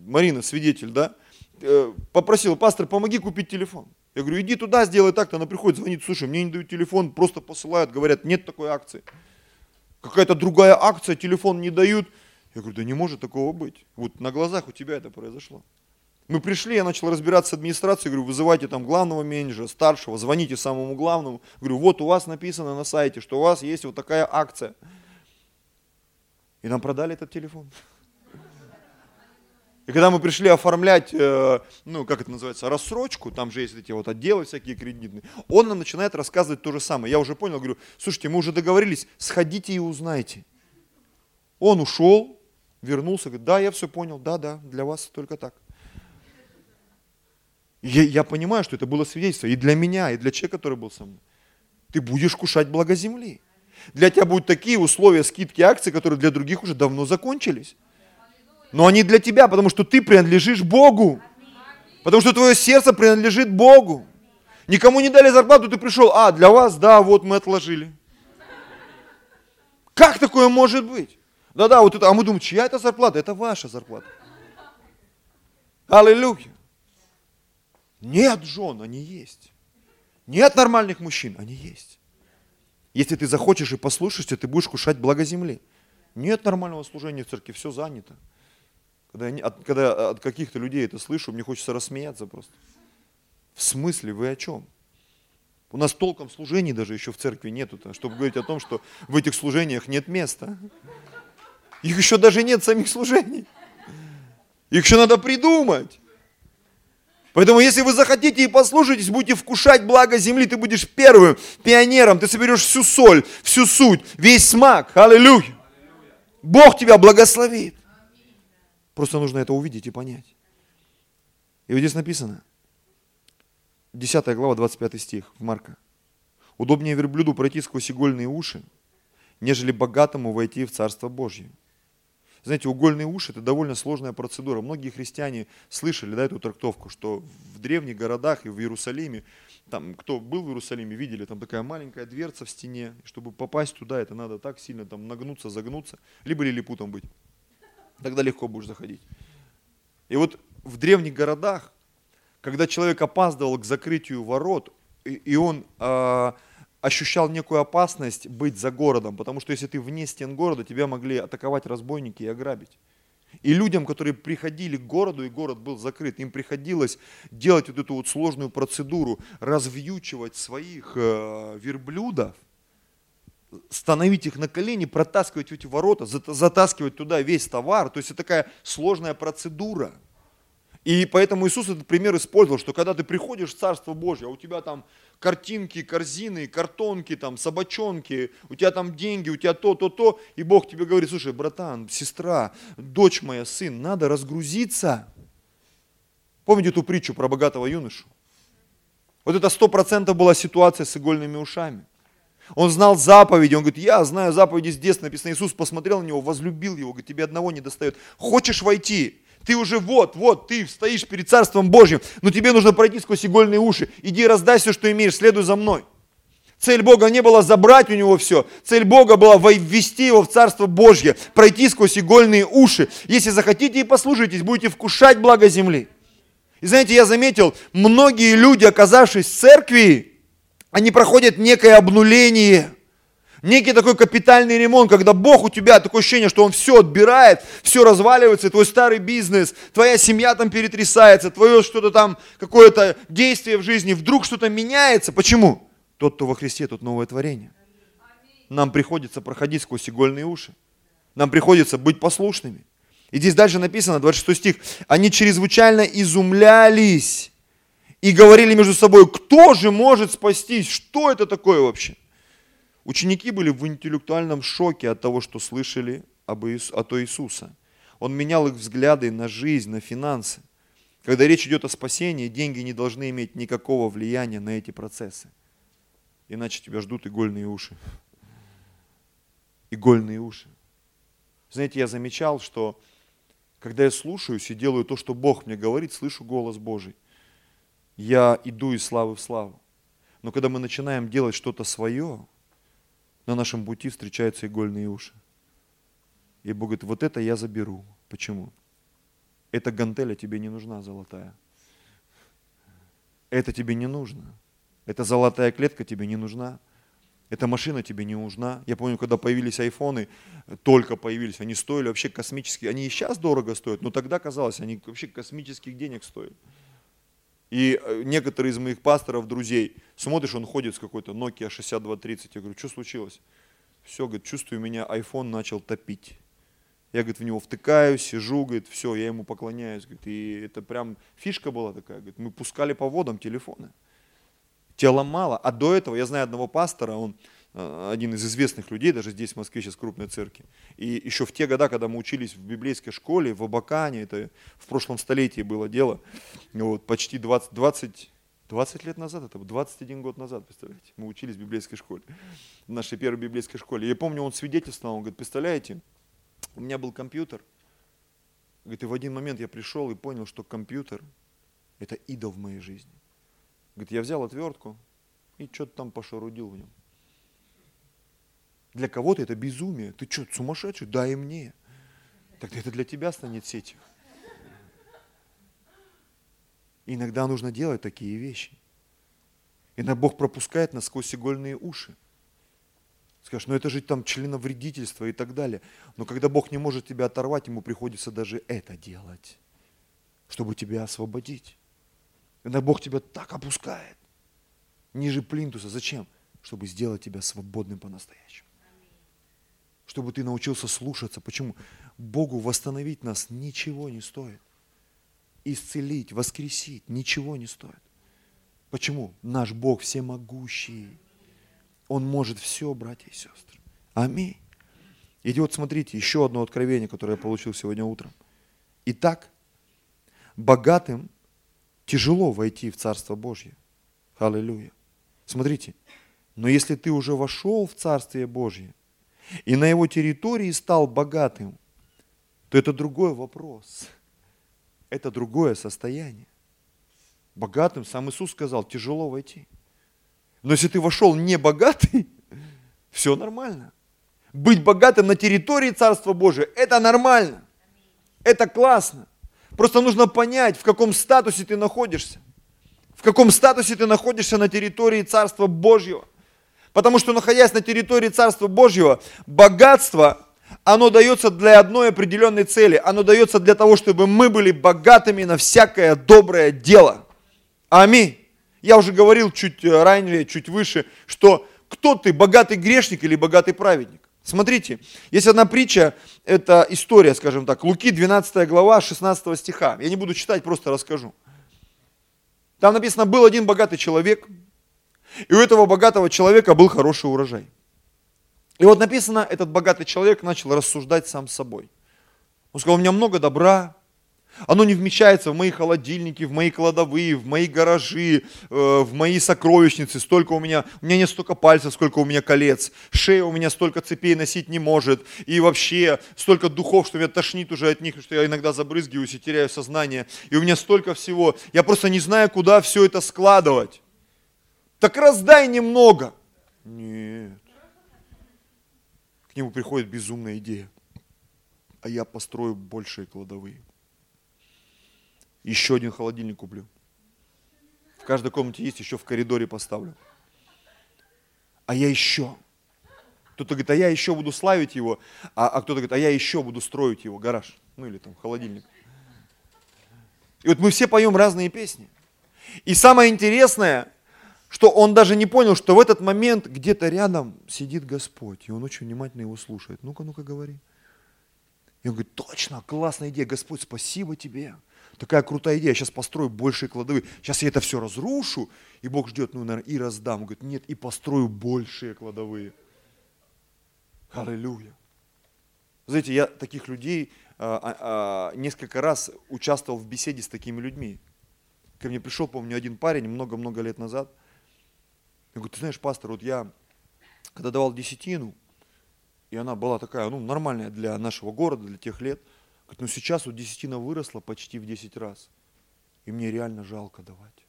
Марина, свидетель, да, э, попросила, пастор, помоги купить телефон. Я говорю, иди туда, сделай так-то. Она приходит, звонит, слушай, мне не дают телефон, просто посылают, говорят, нет такой акции. Какая-то другая акция, телефон не дают. Я говорю, да не может такого быть. Вот на глазах у тебя это произошло. Мы пришли, я начал разбираться с администрацией, говорю, вызывайте там главного менеджера, старшего, звоните самому главному. Говорю, вот у вас написано на сайте, что у вас есть вот такая акция. И нам продали этот телефон. И когда мы пришли оформлять, э, ну, как это называется, рассрочку, там же есть эти вот отделы всякие кредитные, он нам начинает рассказывать то же самое. Я уже понял, говорю, слушайте, мы уже договорились, сходите и узнайте. Он ушел, вернулся, говорит, да, я все понял, да, да, для вас только так. Я, я понимаю, что это было свидетельство и для меня, и для человека, который был со мной. Ты будешь кушать благо земли. Для тебя будут такие условия скидки акций, которые для других уже давно закончились. Но они для тебя, потому что ты принадлежишь Богу. Потому что твое сердце принадлежит Богу. Никому не дали зарплату, ты пришел, а, для вас, да, вот мы отложили. Как такое может быть? Да-да, вот это, а мы думаем, чья это зарплата? Это ваша зарплата. Аллилуйя. Нет жен, они есть. Нет нормальных мужчин, они есть. Если ты захочешь и послушаешься, ты будешь кушать благо земли. Нет нормального служения в церкви, все занято. Когда я, от, когда от каких-то людей это слышу, мне хочется рассмеяться просто. В смысле, вы о чем? У нас толком служений даже еще в церкви нету, чтобы говорить о том, что в этих служениях нет места. Их еще даже нет самих служений. Их еще надо придумать. Поэтому, если вы захотите и послушаетесь, будете вкушать благо земли, ты будешь первым пионером, ты соберешь всю соль, всю суть, весь смак. Аллилуйя. Бог тебя благословит. Просто нужно это увидеть и понять. И вот здесь написано, 10 глава, 25 стих Марка. Удобнее верблюду пройти сквозь игольные уши, нежели богатому войти в Царство Божье. Знаете, угольные уши – это довольно сложная процедура. Многие христиане слышали да, эту трактовку, что в древних городах и в Иерусалиме, там, кто был в Иерусалиме, видели, там такая маленькая дверца в стене, и чтобы попасть туда, это надо так сильно там нагнуться, загнуться, либо лилипутом быть тогда легко будешь заходить. И вот в древних городах, когда человек опаздывал к закрытию ворот, и, и он э, ощущал некую опасность быть за городом, потому что если ты вне стен города, тебя могли атаковать разбойники и ограбить. И людям, которые приходили к городу, и город был закрыт, им приходилось делать вот эту вот сложную процедуру, развьючивать своих э, верблюдов, становить их на колени, протаскивать эти ворота, затаскивать туда весь товар. То есть это такая сложная процедура. И поэтому Иисус этот пример использовал, что когда ты приходишь в Царство Божье, а у тебя там картинки, корзины, картонки, там, собачонки, у тебя там деньги, у тебя то, то, то, и Бог тебе говорит, слушай, братан, сестра, дочь моя, сын, надо разгрузиться. Помните ту притчу про богатого юношу? Вот это сто процентов была ситуация с игольными ушами. Он знал заповеди, он говорит, я знаю заповеди с детства, написано, Иисус посмотрел на него, возлюбил его, говорит, тебе одного не достает. Хочешь войти? Ты уже вот, вот, ты стоишь перед Царством Божьим, но тебе нужно пройти сквозь игольные уши. Иди раздай все, что имеешь, следуй за мной. Цель Бога не была забрать у него все. Цель Бога была ввести его в Царство Божье, пройти сквозь игольные уши. Если захотите и послушайтесь, будете вкушать благо земли. И знаете, я заметил, многие люди, оказавшись в церкви, они проходят некое обнуление, некий такой капитальный ремонт, когда Бог у тебя такое ощущение, что Он все отбирает, все разваливается, твой старый бизнес, твоя семья там перетрясается, твое что-то там, какое-то действие в жизни, вдруг что-то меняется. Почему? Тот, кто во Христе, тот новое творение. Нам приходится проходить сквозь игольные уши. Нам приходится быть послушными. И здесь дальше написано, 26 стих, они чрезвычайно изумлялись и говорили между собой, кто же может спастись, что это такое вообще? Ученики были в интеллектуальном шоке от того, что слышали об Иис... от Иисуса. Он менял их взгляды на жизнь, на финансы. Когда речь идет о спасении, деньги не должны иметь никакого влияния на эти процессы. Иначе тебя ждут игольные уши. Игольные уши. Знаете, я замечал, что когда я слушаюсь и делаю то, что Бог мне говорит, слышу голос Божий я иду из славы в славу. Но когда мы начинаем делать что-то свое, на нашем пути встречаются игольные уши. И Бог говорит, вот это я заберу. Почему? Эта гантеля тебе не нужна, золотая. Это тебе не нужно. Эта золотая клетка тебе не нужна. Эта машина тебе не нужна. Я помню, когда появились айфоны, только появились, они стоили вообще космические. Они и сейчас дорого стоят, но тогда казалось, они вообще космических денег стоят. И э, некоторые из моих пасторов, друзей, смотришь, он ходит с какой-то Nokia 6230. Я говорю, что случилось? Все, говорит, чувствую, меня iPhone начал топить. Я, говорит, в него втыкаюсь, сижу, говорит, все, я ему поклоняюсь. Говорит, и это прям фишка была такая. Говорит, мы пускали по водам телефоны. Тебя мало. А до этого, я знаю одного пастора, он один из известных людей, даже здесь в Москве сейчас крупной церкви. И еще в те года, когда мы учились в библейской школе, в Абакане, это в прошлом столетии было дело, вот, почти 20, 20, 20 лет назад, это 21 год назад, представляете, мы учились в библейской школе, в нашей первой библейской школе. Я помню, он свидетельствовал, он говорит, представляете, у меня был компьютер, говорит, и в один момент я пришел и понял, что компьютер – это идол в моей жизни. Говорит, я взял отвертку и что-то там пошарудил в нем. Для кого-то это безумие. Ты что, сумасшедший? Дай мне. Тогда это для тебя станет сетью. иногда нужно делать такие вещи. Иногда Бог пропускает нас сквозь игольные уши. Скажешь, ну это же там членовредительство и так далее. Но когда Бог не может тебя оторвать, ему приходится даже это делать, чтобы тебя освободить. Когда Бог тебя так опускает, ниже плинтуса. Зачем? Чтобы сделать тебя свободным по-настоящему. Чтобы ты научился слушаться. Почему? Богу восстановить нас ничего не стоит. Исцелить, воскресить ничего не стоит. Почему? Наш Бог всемогущий. Он может все, братья и сестры. Аминь. Идет, смотрите, еще одно откровение, которое я получил сегодня утром. Итак, богатым тяжело войти в Царство Божье. Аллилуйя. Смотрите, но если ты уже вошел в Царствие Божье и на его территории стал богатым, то это другой вопрос. Это другое состояние. Богатым, сам Иисус сказал, тяжело войти. Но если ты вошел не богатый, все нормально. Быть богатым на территории Царства Божия, это нормально. Это классно. Просто нужно понять, в каком статусе ты находишься. В каком статусе ты находишься на территории Царства Божьего. Потому что, находясь на территории Царства Божьего, богатство, оно дается для одной определенной цели. Оно дается для того, чтобы мы были богатыми на всякое доброе дело. Аминь. Я уже говорил чуть э, ранее, чуть выше, что кто ты, богатый грешник или богатый праведник? Смотрите, есть одна притча, это история, скажем так, Луки 12 глава 16 стиха. Я не буду читать, просто расскажу. Там написано, был один богатый человек, и у этого богатого человека был хороший урожай. И вот написано, этот богатый человек начал рассуждать сам с собой. Он сказал, у меня много добра, оно не вмещается в мои холодильники, в мои кладовые, в мои гаражи, э, в мои сокровищницы. Столько у меня, у меня не столько пальцев, сколько у меня колец. Шея у меня столько цепей носить не может. И вообще столько духов, что меня тошнит уже от них, что я иногда забрызгиваюсь и теряю сознание. И у меня столько всего. Я просто не знаю, куда все это складывать. Так раздай немного. Нет. К нему приходит безумная идея. А я построю большие кладовые. Еще один холодильник куплю. В каждой комнате есть, еще в коридоре поставлю. А я еще. Кто-то говорит, а я еще буду славить его, а, а кто-то говорит, а я еще буду строить его гараж, ну или там холодильник. И вот мы все поем разные песни. И самое интересное, что он даже не понял, что в этот момент где-то рядом сидит Господь, и он очень внимательно его слушает. Ну-ка, ну-ка, говори. И он говорит, точно, классная идея, Господь, спасибо тебе такая крутая идея, сейчас построю большие кладовые, сейчас я это все разрушу, и Бог ждет, ну, наверное, и раздам. Он говорит, нет, и построю большие кладовые. Аллилуйя. Знаете, я таких людей а, а, а, несколько раз участвовал в беседе с такими людьми. Ко мне пришел, помню, один парень много-много лет назад. Я говорю, ты знаешь, пастор, вот я, когда давал десятину, и она была такая, ну, нормальная для нашего города, для тех лет – Говорит, ну сейчас вот десятина выросла почти в 10 раз. И мне реально жалко давать.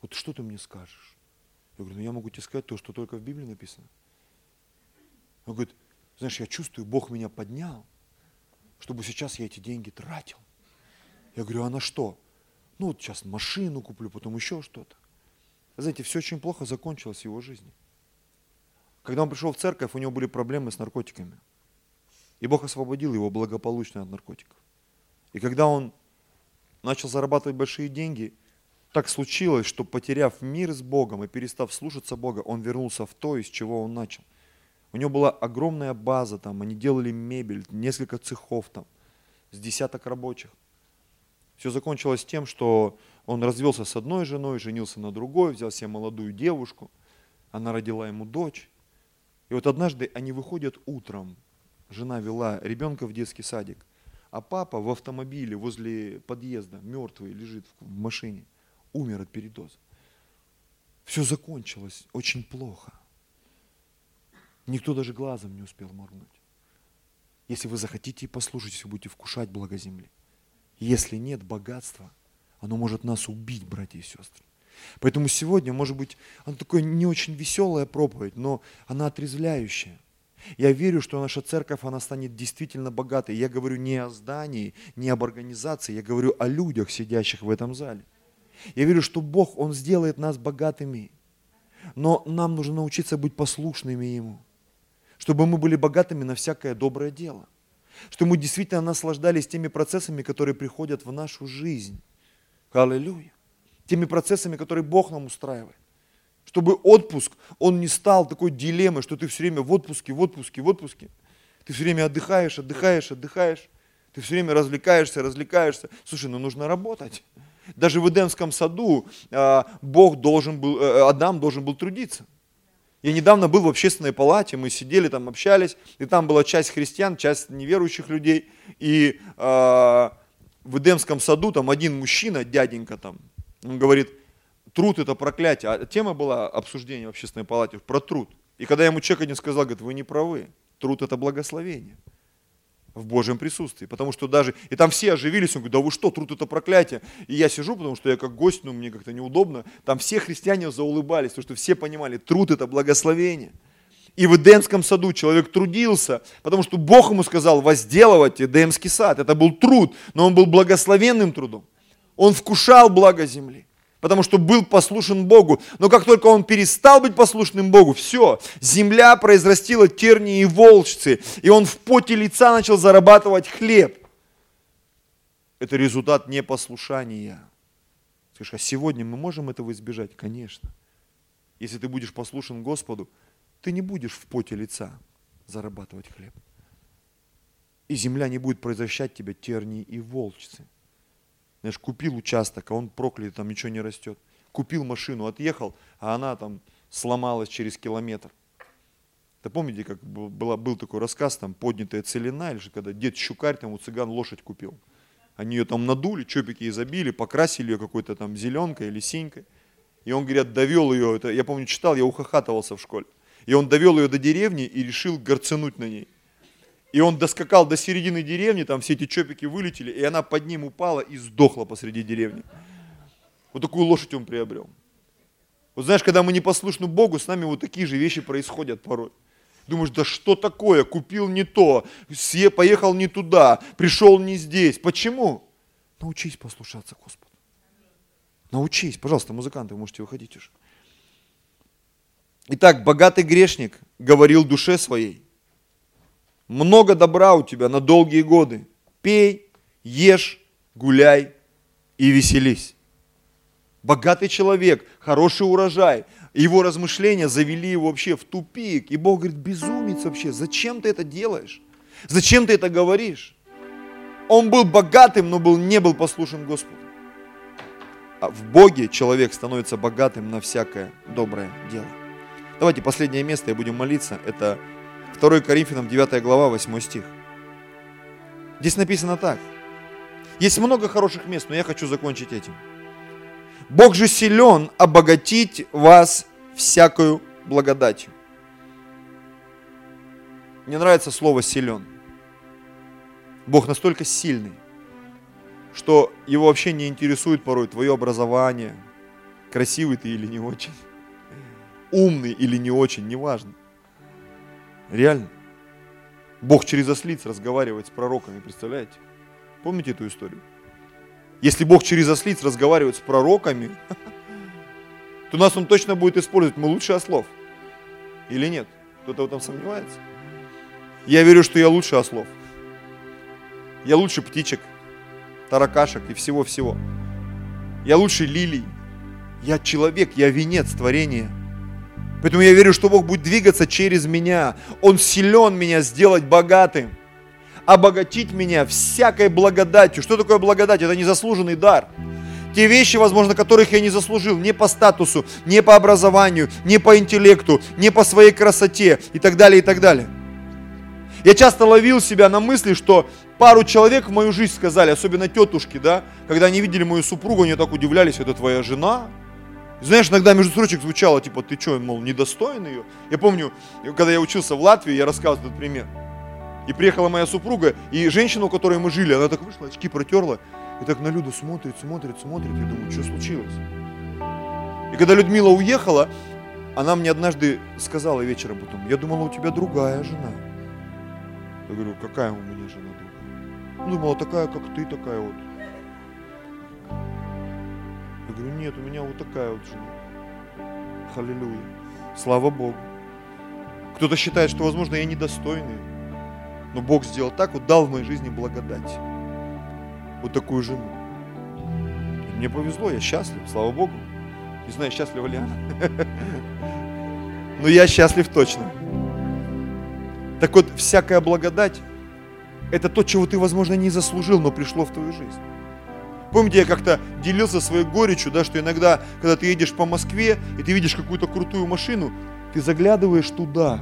Вот что ты мне скажешь? Я говорю, ну я могу тебе сказать то, что только в Библии написано. Он говорит, Знаешь, я чувствую, Бог меня поднял, чтобы сейчас я эти деньги тратил. Я говорю, а на что? Ну вот сейчас машину куплю, потом еще что-то. Знаете, все очень плохо закончилось в его жизни. Когда он пришел в церковь, у него были проблемы с наркотиками. И Бог освободил его благополучно от наркотиков. И когда он начал зарабатывать большие деньги, так случилось, что потеряв мир с Богом и перестав слушаться Бога, он вернулся в то, из чего он начал. У него была огромная база там, они делали мебель, несколько цехов там, с десяток рабочих. Все закончилось тем, что он развелся с одной женой, женился на другой, взял себе молодую девушку, она родила ему дочь. И вот однажды они выходят утром, жена вела ребенка в детский садик, а папа в автомобиле возле подъезда, мертвый, лежит в машине, умер от передоза. Все закончилось очень плохо. Никто даже глазом не успел моргнуть. Если вы захотите и послушать, вы будете вкушать благо земли. Если нет богатства, оно может нас убить, братья и сестры. Поэтому сегодня, может быть, она такая не очень веселая проповедь, но она отрезвляющая. Я верю, что наша церковь, она станет действительно богатой. Я говорю не о здании, не об организации, я говорю о людях, сидящих в этом зале. Я верю, что Бог, Он сделает нас богатыми. Но нам нужно научиться быть послушными Ему чтобы мы были богатыми на всякое доброе дело, чтобы мы действительно наслаждались теми процессами, которые приходят в нашу жизнь. Аллилуйя. Теми процессами, которые Бог нам устраивает. Чтобы отпуск, он не стал такой дилеммой, что ты все время в отпуске, в отпуске, в отпуске. Ты все время отдыхаешь, отдыхаешь, отдыхаешь. Ты все время развлекаешься, развлекаешься. Слушай, ну нужно работать. Даже в Эдемском саду а, Бог должен был, э, Адам должен был трудиться. Я недавно был в общественной палате, мы сидели там, общались, и там была часть христиан, часть неверующих людей. И э, в Эдемском саду там один мужчина, дяденька там, он говорит, труд это проклятие. А тема была обсуждения в общественной палате про труд. И когда ему человек один сказал, говорит, вы не правы, труд это благословение в Божьем присутствии. Потому что даже, и там все оживились, он говорит, да вы что, труд это проклятие. И я сижу, потому что я как гость, ну мне как-то неудобно. Там все христиане заулыбались, потому что все понимали, труд это благословение. И в Эдемском саду человек трудился, потому что Бог ему сказал возделывать Эдемский сад. Это был труд, но он был благословенным трудом. Он вкушал благо земли потому что был послушен Богу. Но как только он перестал быть послушным Богу, все, земля произрастила тернии и волчцы, и он в поте лица начал зарабатывать хлеб. Это результат непослушания. Скажешь, а сегодня мы можем этого избежать? Конечно. Если ты будешь послушен Господу, ты не будешь в поте лица зарабатывать хлеб. И земля не будет произвращать тебя тернии и волчцы. Знаешь, купил участок, а он проклят, там ничего не растет. Купил машину, отъехал, а она там сломалась через километр. Да помните, как была, был такой рассказ, там, поднятая целина, или же когда дед Щукарь, там у цыган лошадь купил. Они ее там надули, чопики изобили, покрасили ее какой-то там зеленкой или синькой. И он, говорят, довел ее, это, я помню, читал, я ухахатывался в школе. И он довел ее до деревни и решил горцануть на ней. И он доскакал до середины деревни, там все эти чопики вылетели, и она под ним упала и сдохла посреди деревни. Вот такую лошадь он приобрел. Вот знаешь, когда мы не послушны Богу, с нами вот такие же вещи происходят порой. Думаешь, да что такое, купил не то, поехал не туда, пришел не здесь. Почему? Научись послушаться Господу. Научись. Пожалуйста, музыканты, вы можете выходить уже. Итак, богатый грешник говорил душе своей, много добра у тебя на долгие годы. Пей, ешь, гуляй и веселись. Богатый человек, хороший урожай. Его размышления завели его вообще в тупик. И Бог говорит, безумец вообще, зачем ты это делаешь? Зачем ты это говоришь? Он был богатым, но был, не был послушен Господу. А в Боге человек становится богатым на всякое доброе дело. Давайте последнее место и будем молиться. Это 2 Коринфянам 9 глава, 8 стих. Здесь написано так. Есть много хороших мест, но я хочу закончить этим. Бог же силен обогатить вас всякую благодатью. Мне нравится слово «силен». Бог настолько сильный, что его вообще не интересует порой твое образование, красивый ты или не очень, умный или не очень, неважно. Реально. Бог через ослиц разговаривает с пророками, представляете? Помните эту историю? Если Бог через ослиц разговаривает с пророками, то нас Он точно будет использовать. Мы лучше ослов. Или нет? Кто-то в этом сомневается? Я верю, что я лучше ослов. Я лучше птичек, таракашек и всего-всего. Я лучше лилий. Я человек, я венец творения. Поэтому я верю, что Бог будет двигаться через меня. Он силен меня сделать богатым. Обогатить меня всякой благодатью. Что такое благодать? Это незаслуженный дар. Те вещи, возможно, которых я не заслужил, не по статусу, не по образованию, не по интеллекту, не по своей красоте и так далее, и так далее. Я часто ловил себя на мысли, что пару человек в мою жизнь сказали, особенно тетушки, да, когда они видели мою супругу, они так удивлялись, это твоя жена? Знаешь, иногда между строчек звучало, типа, ты что, мол, недостоин ее? Я помню, когда я учился в Латвии, я рассказывал этот пример. И приехала моя супруга, и женщина, у которой мы жили, она так вышла, очки протерла, и так на Люду смотрит, смотрит, смотрит. Я думаю, что случилось? И когда Людмила уехала, она мне однажды сказала вечером потом, я думала, у тебя другая жена. Я говорю, какая у меня жена другая? Ну, думала, такая, как ты, такая вот. Я говорю, нет, у меня вот такая вот жена. Халилюя. Слава Богу. Кто-то считает, что, возможно, я недостойный. Но Бог сделал так, вот дал в моей жизни благодать. Вот такую жену. И мне повезло, я счастлив, слава Богу. Не знаю, счастлива ли она. Но я счастлив точно. Так вот, всякая благодать – это то, чего ты, возможно, не заслужил, но пришло в твою жизнь. Помните, я как-то делился своей горечью, да, что иногда, когда ты едешь по Москве, и ты видишь какую-то крутую машину, ты заглядываешь туда,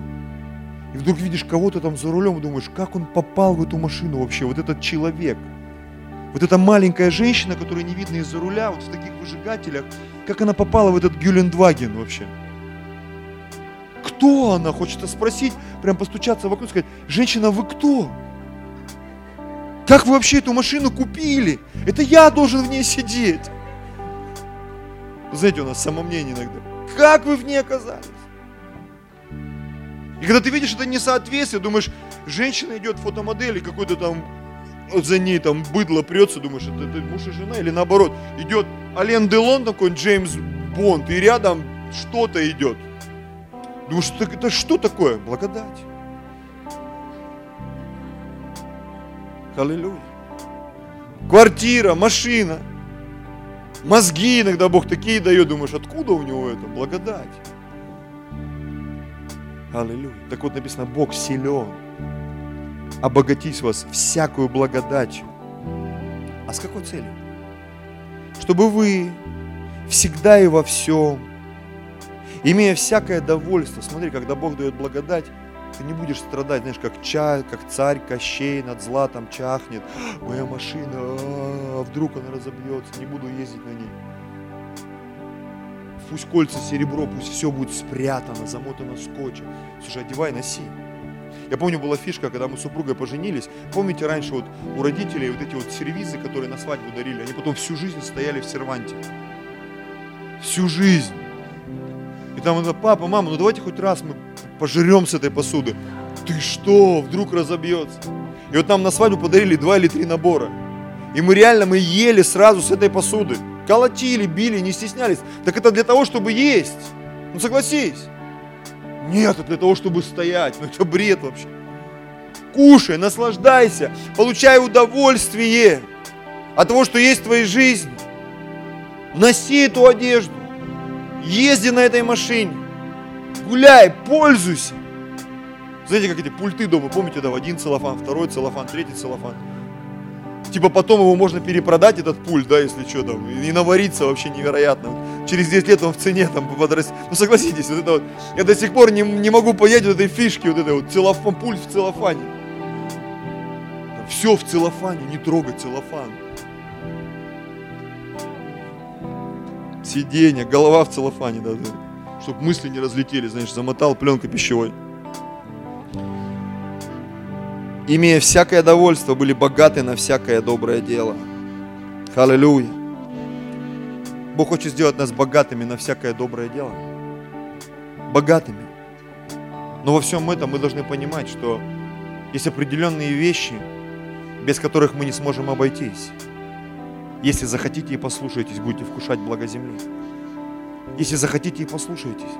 и вдруг видишь кого-то там за рулем, и думаешь, как он попал в эту машину вообще, вот этот человек. Вот эта маленькая женщина, которая не видно из-за руля, вот в таких выжигателях, как она попала в этот Гюлендваген вообще? Кто она? Хочется спросить, прям постучаться вокруг, сказать, женщина, вы кто? Как вы вообще эту машину купили? Это я должен в ней сидеть. Знаете, у нас самомнение иногда. Как вы в ней оказались? И когда ты видишь это несоответствие, думаешь, женщина идет фотомодели, какой-то там за ней там быдло прется, думаешь, это, это муж и жена, или наоборот, идет Ален Делон такой, Джеймс Бонд, и рядом что-то идет. Думаешь, это, это что такое? Благодать. Аллилуйя. Квартира, машина, мозги иногда Бог такие дает, думаешь, откуда у него это? Благодать. Аллилуйя. Так вот написано, Бог силен обогатить вас всякую благодатью. А с какой целью? Чтобы вы всегда и во всем, имея всякое довольство, смотри, когда Бог дает благодать, ты не будешь страдать, знаешь, как, чай, как царь Кощей над златом чахнет. Моя машина, а, вдруг она разобьется, не буду ездить на ней. Пусть кольца серебро, пусть все будет спрятано, замотано скотчем. Слушай, одевай, носи. Я помню, была фишка, когда мы с супругой поженились. Помните, раньше вот у родителей вот эти вот сервизы, которые на свадьбу дарили, они потом всю жизнь стояли в серванте. Всю жизнь. И там она, папа, мама, ну давайте хоть раз мы пожрем с этой посуды. Ты что, вдруг разобьется? И вот нам на свадьбу подарили два или три набора. И мы реально, мы ели сразу с этой посуды. Колотили, били, не стеснялись. Так это для того, чтобы есть. Ну согласись. Нет, это для того, чтобы стоять. Ну это бред вообще. Кушай, наслаждайся, получай удовольствие от того, что есть в твоей жизни. Носи эту одежду. Езди на этой машине. Гуляй, пользуйся. Знаете, как эти пульты дома, помните, да, один целлофан, второй целлофан, третий целлофан. Типа потом его можно перепродать, этот пульт, да, если что, там, и навариться вообще невероятно. Через 10 лет он в цене там подрастет. Ну согласитесь, вот это вот, я до сих пор не, не могу понять вот этой фишки, вот этой вот целлофан, пульт в целлофане. Все в целлофане, не трогать целлофан. Сиденье, голова в целлофане, да, да. Чтобы мысли не разлетели, знаешь, замотал пленкой пищевой. Имея всякое довольство, были богаты на всякое доброе дело. Аллилуйя. Бог хочет сделать нас богатыми на всякое доброе дело. Богатыми. Но во всем этом мы должны понимать, что Есть определенные вещи, без которых мы не сможем обойтись. Если захотите и послушаетесь, будете вкушать благо земли. Если захотите и послушаетесь.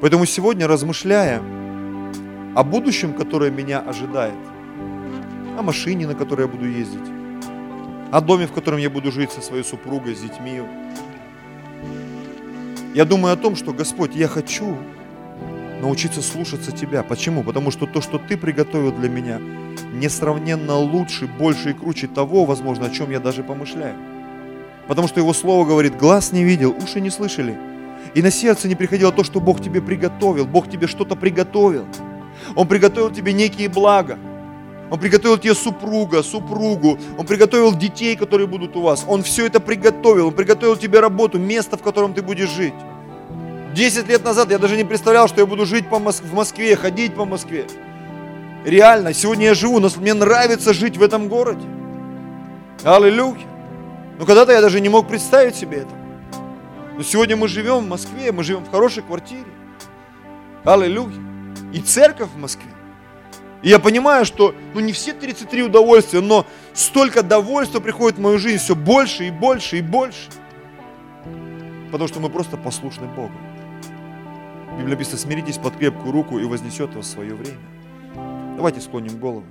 Поэтому сегодня, размышляя о будущем, которое меня ожидает, о машине, на которой я буду ездить, о доме, в котором я буду жить со своей супругой, с детьми, я думаю о том, что, Господь, я хочу научиться слушаться Тебя. Почему? Потому что то, что Ты приготовил для меня, несравненно лучше, больше и круче того, возможно, о чем я даже помышляю. Потому что Его Слово говорит, глаз не видел, уши не слышали. И на сердце не приходило то, что Бог тебе приготовил. Бог тебе что-то приготовил. Он приготовил тебе некие блага. Он приготовил тебе супруга, супругу. Он приготовил детей, которые будут у вас. Он все это приготовил. Он приготовил тебе работу, место, в котором ты будешь жить. Десять лет назад я даже не представлял, что я буду жить по Моск... в Москве, ходить по Москве. Реально, сегодня я живу, но мне нравится жить в этом городе. Аллилуйя. Но когда-то я даже не мог представить себе это. Но сегодня мы живем в Москве, мы живем в хорошей квартире. Аллилуйя. И церковь в Москве. И я понимаю, что ну не все 33 удовольствия, но столько довольства приходит в мою жизнь все больше и больше и больше. Потому что мы просто послушны Богу. Библия написано, смиритесь под крепкую руку и вознесет вас свое время. Давайте склоним голову.